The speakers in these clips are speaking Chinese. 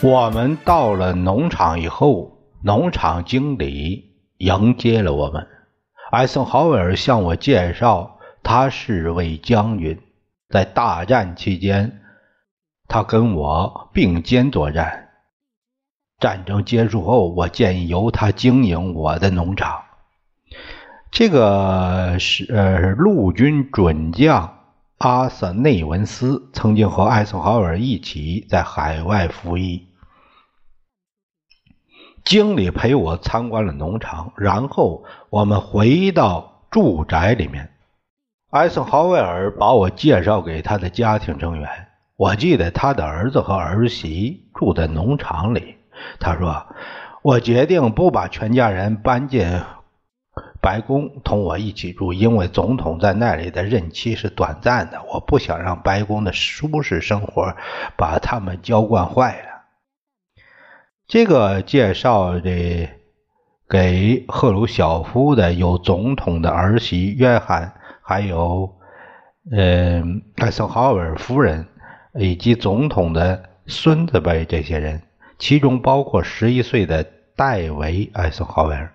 我们到了农场以后，农场经理迎接了我们。艾森豪威尔向我介绍，他是位将军，在大战期间，他跟我并肩作战。战争结束后，我建议由他经营我的农场。这个是呃陆军准将阿瑟内文斯，曾经和艾森豪威尔一起在海外服役。经理陪我参观了农场，然后我们回到住宅里面。艾森豪威尔把我介绍给他的家庭成员。我记得他的儿子和儿媳住在农场里。他说：“我决定不把全家人搬进白宫，同我一起住，因为总统在那里的任期是短暂的。我不想让白宫的舒适生活把他们娇惯坏了。”这个介绍的给赫鲁晓夫的有总统的儿媳约翰，还有嗯艾森豪威尔夫人以及总统的孙子辈这些人，其中包括十一岁的戴维艾森豪威尔。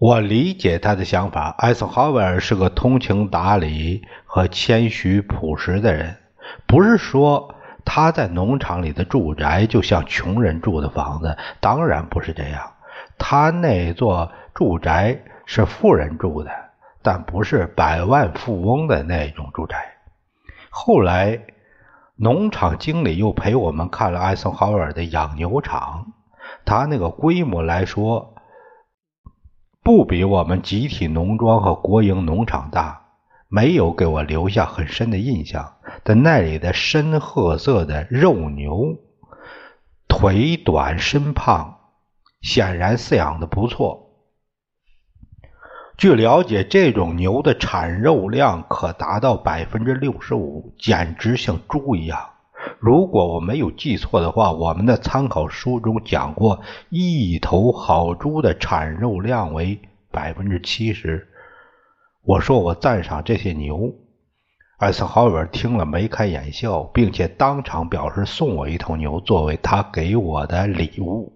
我理解他的想法。艾森豪威尔是个通情达理和谦虚朴实的人，不是说。他在农场里的住宅就像穷人住的房子，当然不是这样。他那座住宅是富人住的，但不是百万富翁的那种住宅。后来，农场经理又陪我们看了艾森豪威尔的养牛场，他那个规模来说，不比我们集体农庄和国营农场大。没有给我留下很深的印象，但那里的深褐色的肉牛，腿短身胖，显然饲养的不错。据了解，这种牛的产肉量可达到百分之六十五，简直像猪一样。如果我没有记错的话，我们的参考书中讲过，一头好猪的产肉量为百分之七十。我说我赞赏这些牛，艾森豪威尔听了眉开眼笑，并且当场表示送我一头牛作为他给我的礼物。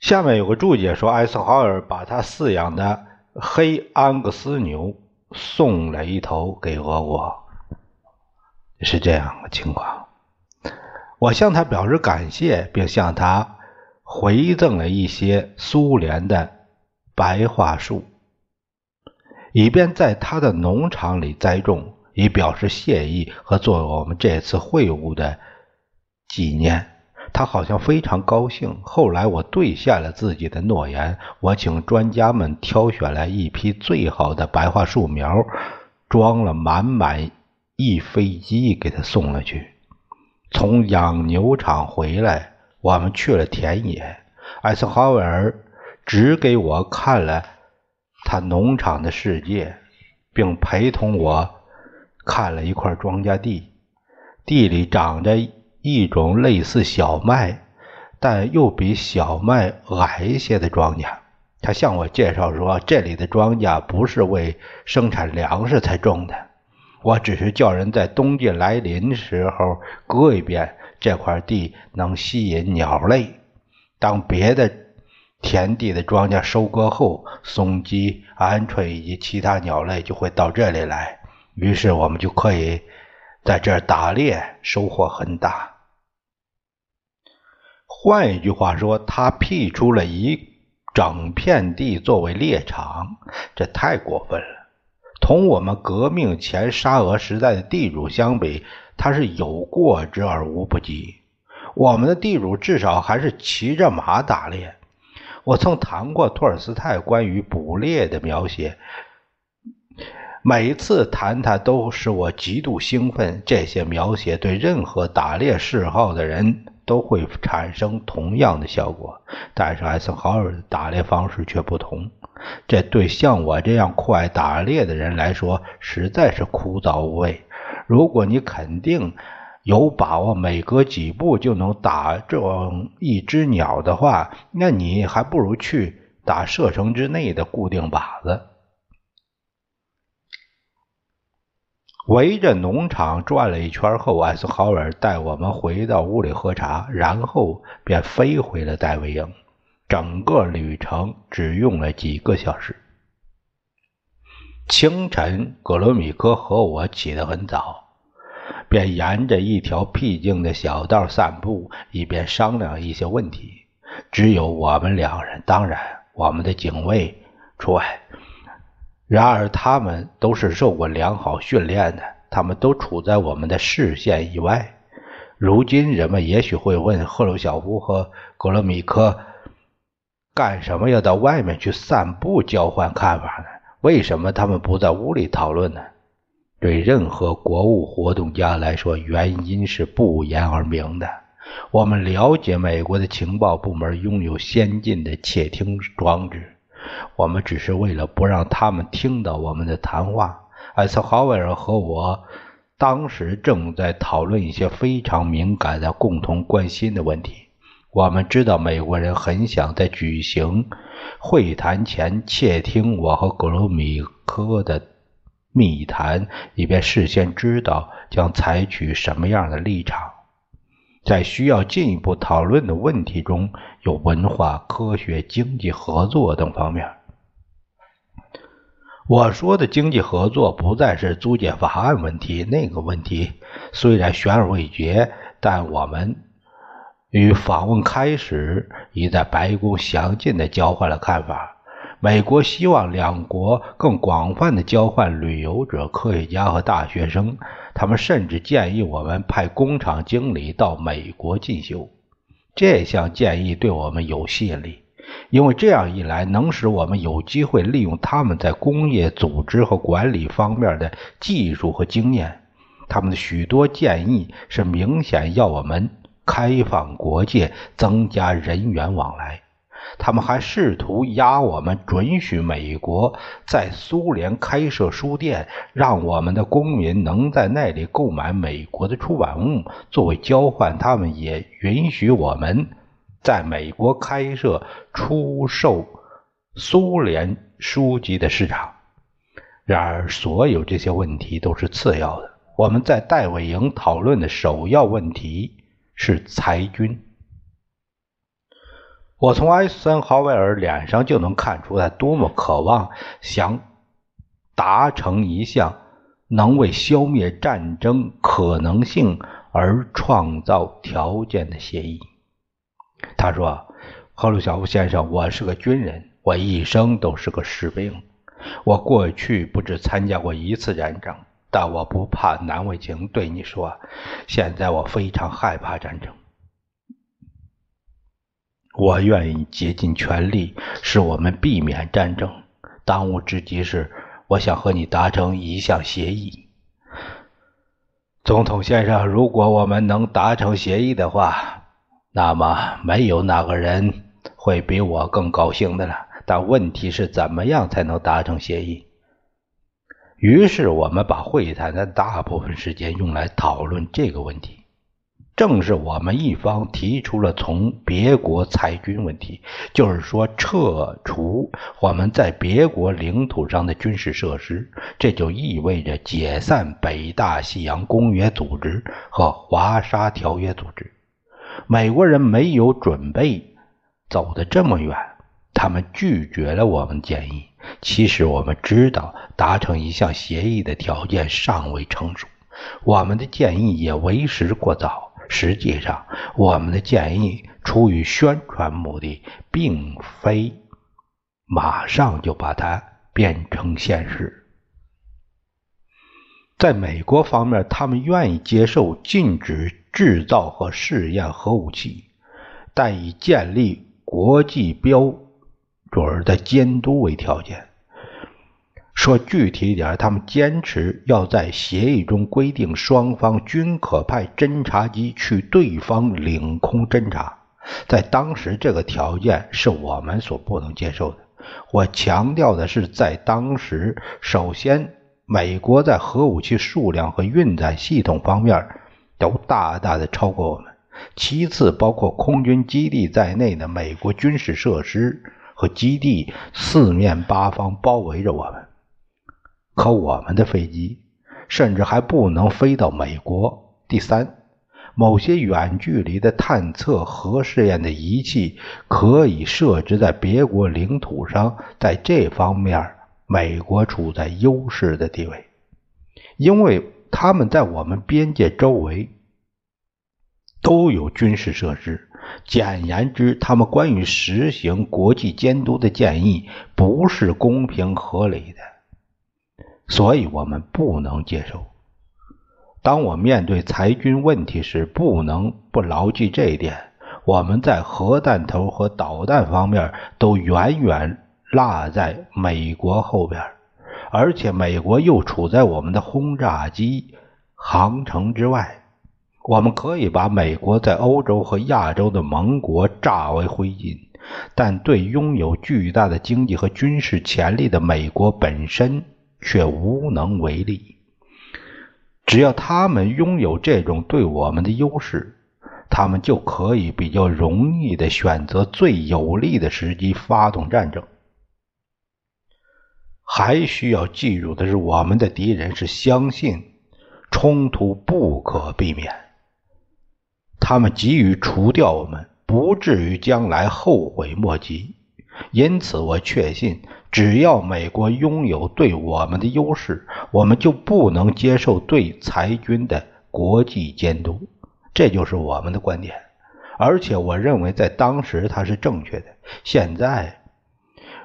下面有个注解说，艾森豪威尔把他饲养的黑安格斯牛送了一头给俄国，是这样的情况。我向他表示感谢，并向他回赠了一些苏联的白桦树。以便在他的农场里栽种，以表示谢意和作为我们这次会晤的纪念。他好像非常高兴。后来我兑现了自己的诺言，我请专家们挑选了一批最好的白桦树苗，装了满满一飞机给他送了去。从养牛场回来，我们去了田野。艾森豪威尔只给我看了。他农场的世界，并陪同我看了一块庄稼地，地里长着一种类似小麦，但又比小麦矮一些的庄稼。他向我介绍说，这里的庄稼不是为生产粮食才种的，我只是叫人在冬季来临时候割一遍这块地，能吸引鸟类。当别的。田地的庄稼收割后，松鸡、鹌鹑以及其他鸟类就会到这里来，于是我们就可以在这儿打猎，收获很大。换一句话说，他辟出了一整片地作为猎场，这太过分了。同我们革命前沙俄时代的地主相比，他是有过之而无不及。我们的地主至少还是骑着马打猎。我曾谈过托尔斯泰关于捕猎的描写，每次谈他都使我极度兴奋。这些描写对任何打猎嗜好的人都会产生同样的效果，但是艾森豪威尔的打猎方式却不同。这对像我这样酷爱打猎的人来说实在是枯燥无味。如果你肯定。有把握每隔几步就能打中一只鸟的话，那你还不如去打射程之内的固定靶子。围着农场转了一圈后，艾斯豪尔带我们回到屋里喝茶，然后便飞回了戴维营。整个旅程只用了几个小时。清晨，格罗米科和我起得很早。便沿着一条僻静的小道散步，一边商量一些问题。只有我们两人，当然我们的警卫除外。然而，他们都是受过良好训练的，他们都处在我们的视线以外。如今，人们也许会问赫鲁晓夫和格罗米科：干什么要到外面去散步，交换看法呢？为什么他们不在屋里讨论呢？对任何国务活动家来说，原因是不言而明的。我们了解美国的情报部门拥有先进的窃听装置，我们只是为了不让他们听到我们的谈话。艾森豪威尔和我当时正在讨论一些非常敏感的、共同关心的问题。我们知道美国人很想在举行会谈前窃听我和格罗米科的。密谈，以便事先知道将采取什么样的立场。在需要进一步讨论的问题中有文化、科学、经济合作等方面。我说的经济合作不再是租借法案问题，那个问题虽然悬而未决，但我们与访问开始已在白宫详尽的交换了看法。美国希望两国更广泛的交换旅游者、科学家和大学生。他们甚至建议我们派工厂经理到美国进修。这项建议对我们有吸引力，因为这样一来能使我们有机会利用他们在工业组织和管理方面的技术和经验。他们的许多建议是明显要我们开放国界，增加人员往来。他们还试图压我们准许美国在苏联开设书店，让我们的公民能在那里购买美国的出版物。作为交换，他们也允许我们在美国开设出售苏联书籍的市场。然而，所有这些问题都是次要的。我们在戴维营讨论的首要问题是裁军。我从艾森豪威尔脸上就能看出他多么渴望想达成一项能为消灭战争可能性而创造条件的协议。他说：“赫鲁晓夫先生，我是个军人，我一生都是个士兵。我过去不止参加过一次战争，但我不怕难为情对你说，现在我非常害怕战争。”我愿意竭尽全力，使我们避免战争。当务之急是，我想和你达成一项协议，总统先生。如果我们能达成协议的话，那么没有哪个人会比我更高兴的了。但问题是怎么样才能达成协议？于是我们把会谈的大部分时间用来讨论这个问题。正是我们一方提出了从别国裁军问题，就是说撤除我们在别国领土上的军事设施，这就意味着解散北大西洋公约组织和华沙条约组织。美国人没有准备走得这么远，他们拒绝了我们建议。其实我们知道，达成一项协议的条件尚未成熟，我们的建议也为时过早。实际上，我们的建议出于宣传目的，并非马上就把它变成现实。在美国方面，他们愿意接受禁止制造和试验核武器，但以建立国际标准的监督为条件。说具体一点，他们坚持要在协议中规定双方均可派侦察机去对方领空侦察。在当时，这个条件是我们所不能接受的。我强调的是，在当时，首先，美国在核武器数量和运载系统方面都大大的超过我们；其次，包括空军基地在内的美国军事设施和基地四面八方包围着我们。可我们的飞机甚至还不能飞到美国。第三，某些远距离的探测核试验的仪器可以设置在别国领土上，在这方面，美国处在优势的地位，因为他们在我们边界周围都有军事设施。简言之，他们关于实行国际监督的建议不是公平合理的。所以我们不能接受。当我面对裁军问题时，不能不牢记这一点：我们在核弹头和导弹方面都远远落在美国后边，而且美国又处在我们的轰炸机航程之外。我们可以把美国在欧洲和亚洲的盟国炸为灰烬，但对拥有巨大的经济和军事潜力的美国本身。却无能为力。只要他们拥有这种对我们的优势，他们就可以比较容易的选择最有利的时机发动战争。还需要记住的是，我们的敌人是相信冲突不可避免，他们急于除掉我们，不至于将来后悔莫及。因此，我确信。只要美国拥有对我们的优势，我们就不能接受对裁军的国际监督。这就是我们的观点，而且我认为在当时它是正确的。现在，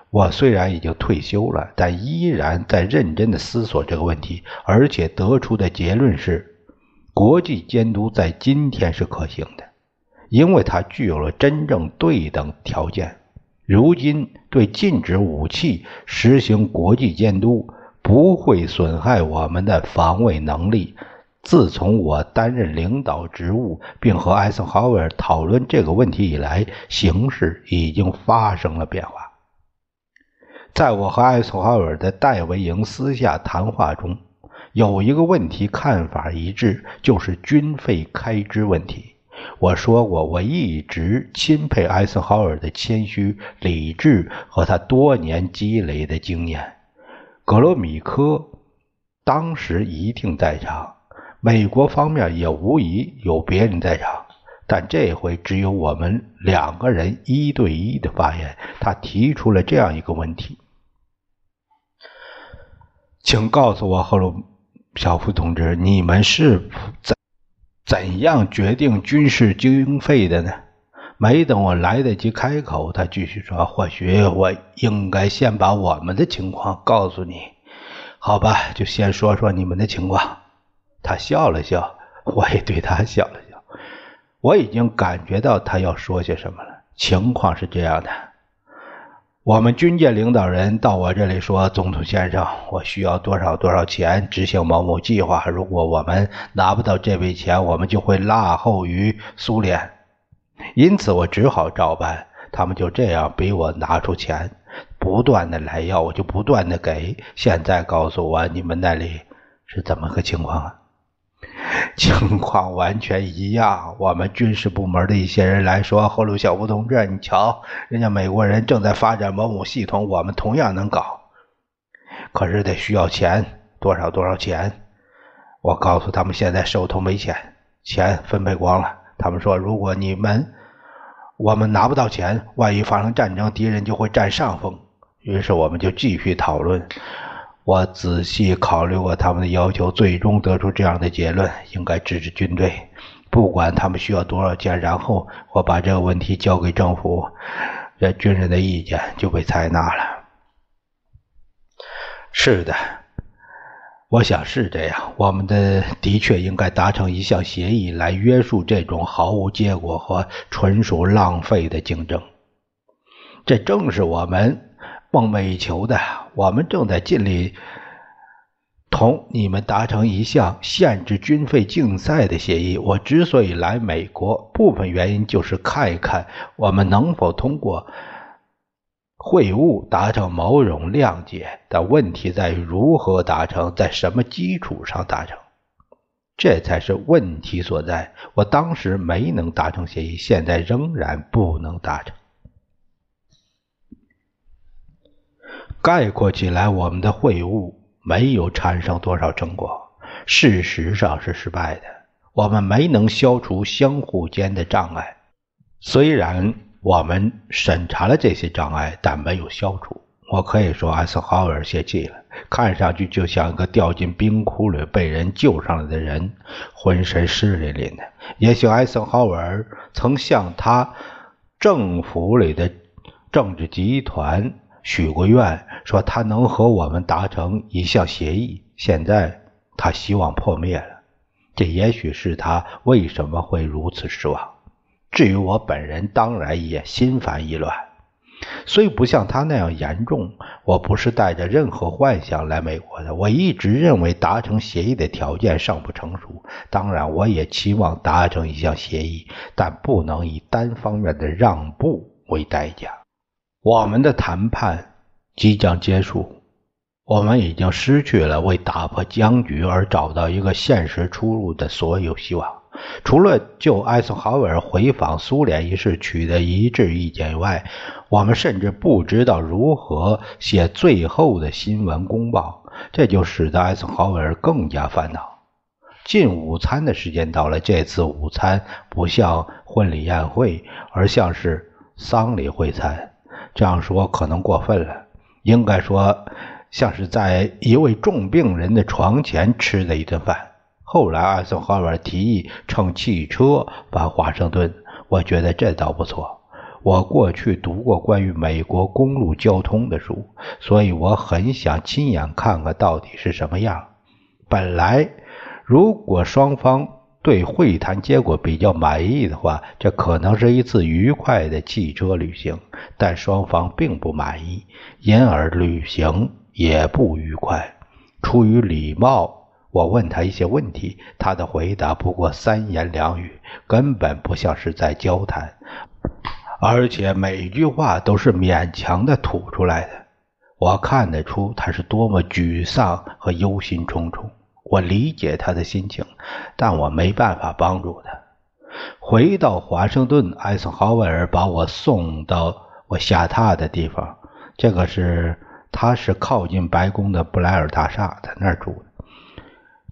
我虽然已经退休了，但依然在认真的思索这个问题，而且得出的结论是：国际监督在今天是可行的，因为它具有了真正对等条件。如今对禁止武器实行国际监督不会损害我们的防卫能力。自从我担任领导职务，并和艾森豪威尔讨论这个问题以来，形势已经发生了变化。在我和艾森豪威尔的戴维营私下谈话中，有一个问题看法一致，就是军费开支问题。我说过，我一直钦佩艾森豪尔的谦虚、理智和他多年积累的经验。格罗米科当时一定在场，美国方面也无疑有别人在场，但这回只有我们两个人一对一的发言。他提出了这样一个问题：“请告诉我，赫鲁晓夫同志，你们是在？”怎样决定军事经费的呢？没等我来得及开口，他继续说：“或许我应该先把我们的情况告诉你，好吧？就先说说你们的情况。”他笑了笑，我也对他笑了笑。我已经感觉到他要说些什么了。情况是这样的。我们军界领导人到我这里说：“总统先生，我需要多少多少钱执行某某计划。如果我们拿不到这笔钱，我们就会落后于苏联。因此，我只好照办。他们就这样逼我拿出钱，不断的来要，我就不断的给。现在告诉我，你们那里是怎么个情况啊？” 情况完全一样。我们军事部门的一些人来说：“赫鲁晓夫同志，你瞧，人家美国人正在发展某某系统，我们同样能搞，可是得需要钱，多少多少钱。”我告诉他们，现在手头没钱，钱分配光了。他们说：“如果你们我们拿不到钱，万一发生战争，敌人就会占上风。”于是我们就继续讨论。我仔细考虑过他们的要求，最终得出这样的结论：应该支持军队，不管他们需要多少钱。然后我把这个问题交给政府，这军人的意见就被采纳了。是的，我想是这样。我们的的确应该达成一项协议，来约束这种毫无结果和纯属浪费的竞争。这正是我们梦寐以求的。我们正在尽力同你们达成一项限制军费竞赛的协议。我之所以来美国，部分原因就是看一看我们能否通过会晤达成某种谅解。但问题在于如何达成，在什么基础上达成。这才是问题所在。我当时没能达成协议，现在仍然不能达成。概括起来，我们的会晤没有产生多少成果，事实上是失败的。我们没能消除相互间的障碍，虽然我们审查了这些障碍，但没有消除。我可以说，艾森豪威尔泄气了，看上去就像一个掉进冰窟里被人救上来的人，浑身湿淋淋的。也许艾森豪威尔曾向他政府里的政治集团许过愿，说他能和我们达成一项协议。现在他希望破灭了，这也许是他为什么会如此失望。至于我本人，当然也心烦意乱。虽不像他那样严重，我不是带着任何幻想来美国的。我一直认为达成协议的条件尚不成熟。当然，我也期望达成一项协议，但不能以单方面的让步为代价。我们的谈判即将结束，我们已经失去了为打破僵局而找到一个现实出路的所有希望。除了就艾森豪威尔回访苏联一事取得一致意见以外，我们甚至不知道如何写最后的新闻公报，这就使得艾森豪威尔更加烦恼。进午餐的时间到了，这次午餐不像婚礼宴会，而像是丧礼会餐。这样说可能过分了，应该说像是在一位重病人的床前吃的一顿饭。后来，艾森豪威尔提议乘汽车返华盛顿，我觉得这倒不错。我过去读过关于美国公路交通的书，所以我很想亲眼看看到底是什么样。本来，如果双方对会谈结果比较满意的话，这可能是一次愉快的汽车旅行。但双方并不满意，因而旅行也不愉快。出于礼貌。我问他一些问题，他的回答不过三言两语，根本不像是在交谈，而且每句话都是勉强的吐出来的。我看得出他是多么沮丧和忧心忡忡。我理解他的心情，但我没办法帮助他。回到华盛顿，艾森豪威尔把我送到我下榻的地方，这个是他是靠近白宫的布莱尔大厦，在那儿住的。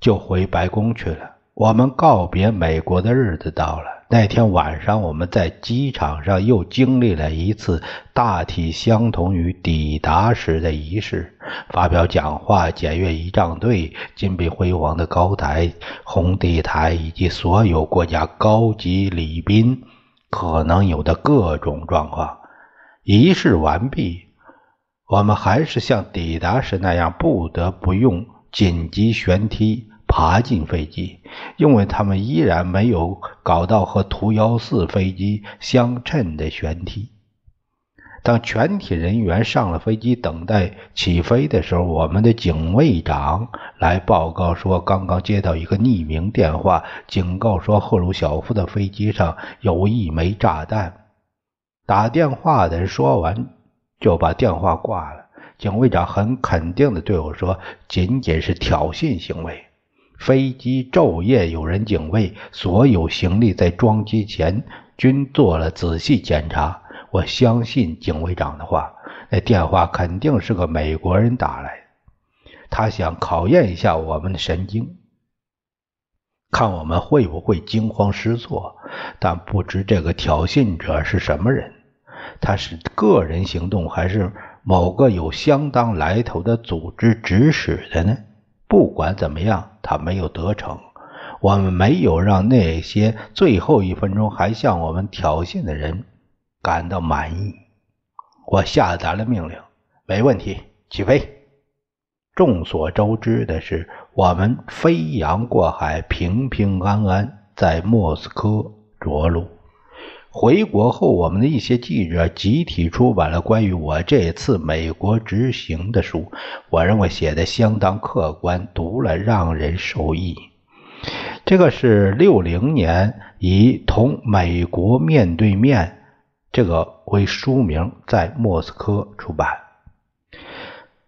就回白宫去了。我们告别美国的日子到了。那天晚上，我们在机场上又经历了一次大体相同于抵达时的仪式：发表讲话、检阅仪仗队、金碧辉煌的高台、红地毯，以及所有国家高级礼宾可能有的各种状况。仪式完毕，我们还是像抵达时那样，不得不用紧急旋梯。爬进飞机，因为他们依然没有搞到和图幺四飞机相称的舷梯。当全体人员上了飞机，等待起飞的时候，我们的警卫长来报告说，刚刚接到一个匿名电话，警告说赫鲁晓夫的飞机上有一枚炸弹。打电话的人说完，就把电话挂了。警卫长很肯定地对我说：“仅仅是挑衅行为。”飞机昼夜有人警卫，所有行李在装机前均做了仔细检查。我相信警卫长的话，那电话肯定是个美国人打来的，他想考验一下我们的神经，看我们会不会惊慌失措。但不知这个挑衅者是什么人，他是个人行动，还是某个有相当来头的组织指使的呢？不管怎么样，他没有得逞。我们没有让那些最后一分钟还向我们挑衅的人感到满意。我下达了命令，没问题，起飞。众所周知的是，我们飞扬过海，平平安安在莫斯科着陆。回国后，我们的一些记者集体出版了关于我这次美国之行的书，我认为写的相当客观，读了让人受益。这个是六零年以“同美国面对面”这个为书名，在莫斯科出版。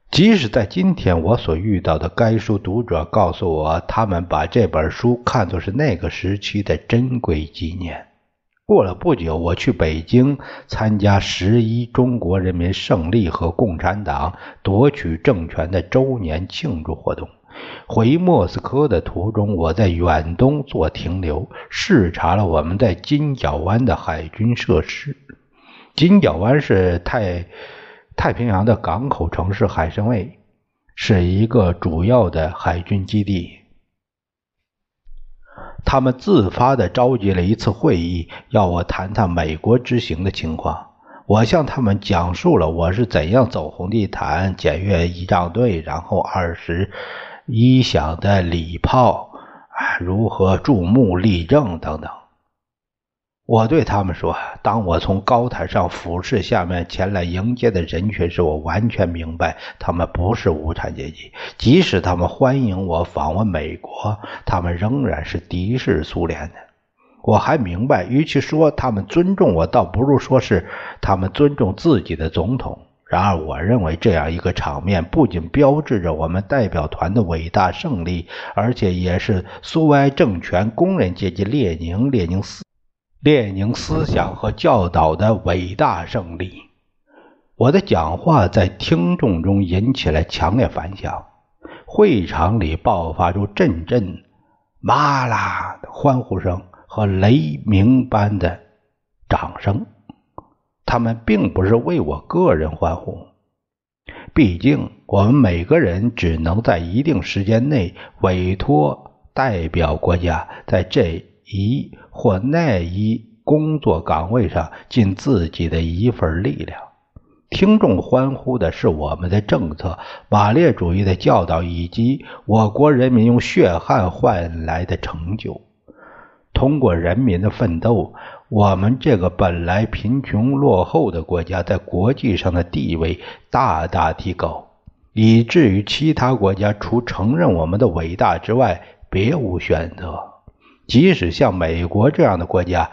即使在今天，我所遇到的该书读者告诉我，他们把这本书看作是那个时期的珍贵纪念。过了不久，我去北京参加十一中国人民胜利和共产党夺取政权的周年庆祝活动。回莫斯科的途中，我在远东做停留，视察了我们在金角湾的海军设施。金角湾是太太平洋的港口城市，海参崴是一个主要的海军基地。他们自发地召集了一次会议，要我谈谈美国之行的情况。我向他们讲述了我是怎样走红地毯、检阅仪仗队，然后二十一响的礼炮，啊，如何注目立正等等。我对他们说：“当我从高台上俯视下面前来迎接的人群时，我完全明白，他们不是无产阶级。即使他们欢迎我访问美国，他们仍然是敌视苏联的。我还明白，与其说他们尊重我，倒不如说是他们尊重自己的总统。然而，我认为这样一个场面不仅标志着我们代表团的伟大胜利，而且也是苏维埃政权工人阶级列宁、列宁斯。”列宁思想和教导的伟大胜利。我的讲话在听众中引起了强烈反响，会场里爆发出阵阵“麻啦”的欢呼声和雷鸣般的掌声。他们并不是为我个人欢呼，毕竟我们每个人只能在一定时间内委托代表国家在这。一或那一工作岗位上尽自己的一份力量。听众欢呼的是我们的政策、马列主义的教导以及我国人民用血汗换来的成就。通过人民的奋斗，我们这个本来贫穷落后的国家在国际上的地位大大提高，以至于其他国家除承认我们的伟大之外，别无选择。即使像美国这样的国家，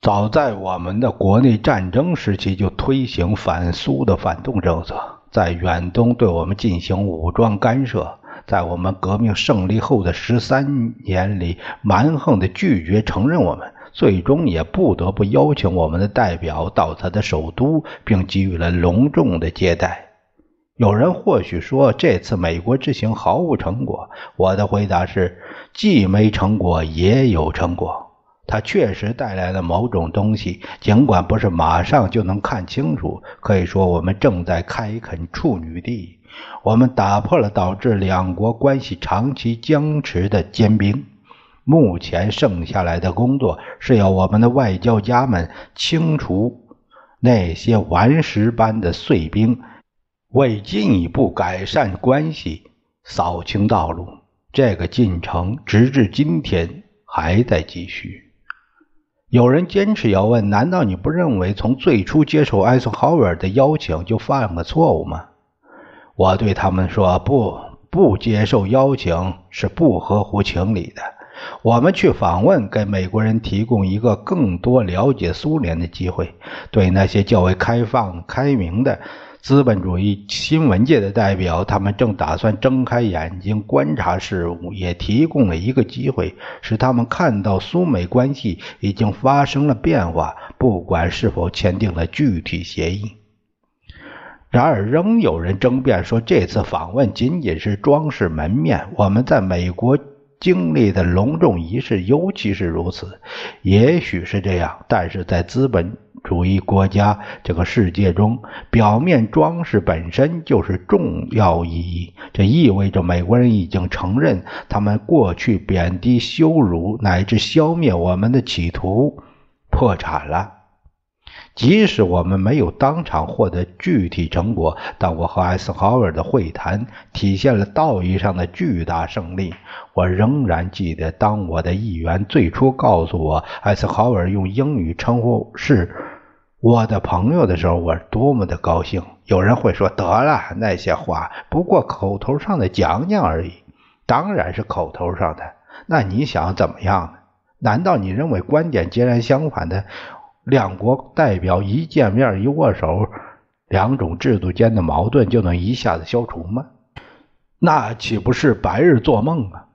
早在我们的国内战争时期就推行反苏的反动政策，在远东对我们进行武装干涉，在我们革命胜利后的十三年里蛮横的拒绝承认我们，最终也不得不邀请我们的代表到他的首都，并给予了隆重的接待。有人或许说这次美国之行毫无成果，我的回答是。既没成果，也有成果。它确实带来了某种东西，尽管不是马上就能看清楚。可以说，我们正在开垦处女地。我们打破了导致两国关系长期僵持的坚冰。目前剩下来的工作是要我们的外交家们清除那些顽石般的碎冰，为进一步改善关系扫清道路。这个进程直至今天还在继续。有人坚持要问：难道你不认为从最初接受艾森豪威尔的邀请就犯了错误吗？我对他们说：不，不接受邀请是不合乎情理的。我们去访问，给美国人提供一个更多了解苏联的机会，对那些较为开放、开明的。资本主义新闻界的代表，他们正打算睁开眼睛观察事物，也提供了一个机会，使他们看到苏美关系已经发生了变化，不管是否签订了具体协议。然而，仍有人争辩说，这次访问仅仅是装饰门面。我们在美国经历的隆重仪式，尤其是如此。也许是这样，但是在资本。主义国家这个世界中，表面装饰本身就是重要意义。这意味着美国人已经承认，他们过去贬低、羞辱乃至消灭我们的企图破产了。即使我们没有当场获得具体成果，但我和艾森豪威尔的会谈体现了道义上的巨大胜利。我仍然记得，当我的议员最初告诉我艾森豪威尔用英语称呼是我的朋友的时候，我多么的高兴。有人会说：“得了，那些话不过口头上的讲讲而已。”当然是口头上的。那你想怎么样？难道你认为观点截然相反的？两国代表一见面一握手，两种制度间的矛盾就能一下子消除吗？那岂不是白日做梦啊？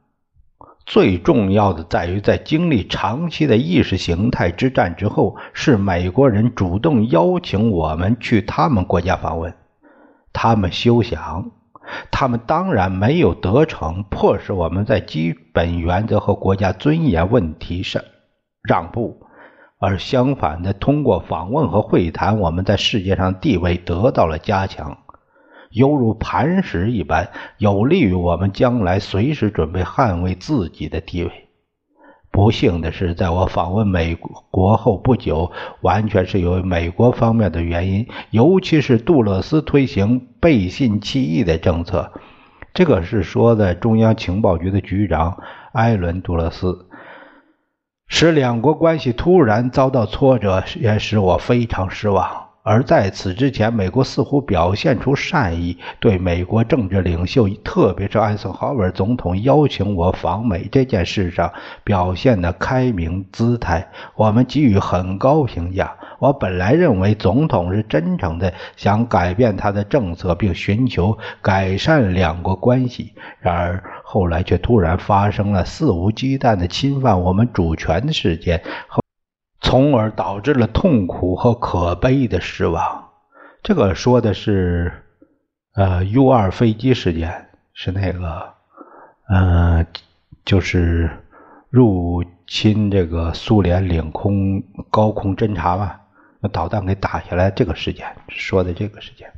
最重要的在于，在经历长期的意识形态之战之后，是美国人主动邀请我们去他们国家访问。他们休想，他们当然没有得逞，迫使我们在基本原则和国家尊严问题上让步。而相反的，通过访问和会谈，我们在世界上地位得到了加强，犹如磐石一般，有利于我们将来随时准备捍卫自己的地位。不幸的是，在我访问美国后不久，完全是由美国方面的原因，尤其是杜勒斯推行背信弃义的政策。这个是说的中央情报局的局长艾伦·杜勒斯。使两国关系突然遭到挫折，也使我非常失望。而在此之前，美国似乎表现出善意，对美国政治领袖，特别是艾森豪威尔总统邀请我访美这件事上表现的开明姿态，我们给予很高评价。我本来认为总统是真诚的，想改变他的政策，并寻求改善两国关系。然而后来却突然发生了肆无忌惮的侵犯我们主权的事件。从而导致了痛苦和可悲的失望。这个说的是，呃，U 二飞机事件，是那个，呃，就是入侵这个苏联领空高空侦察嘛，那导弹给打下来这个时间，说的这个时间。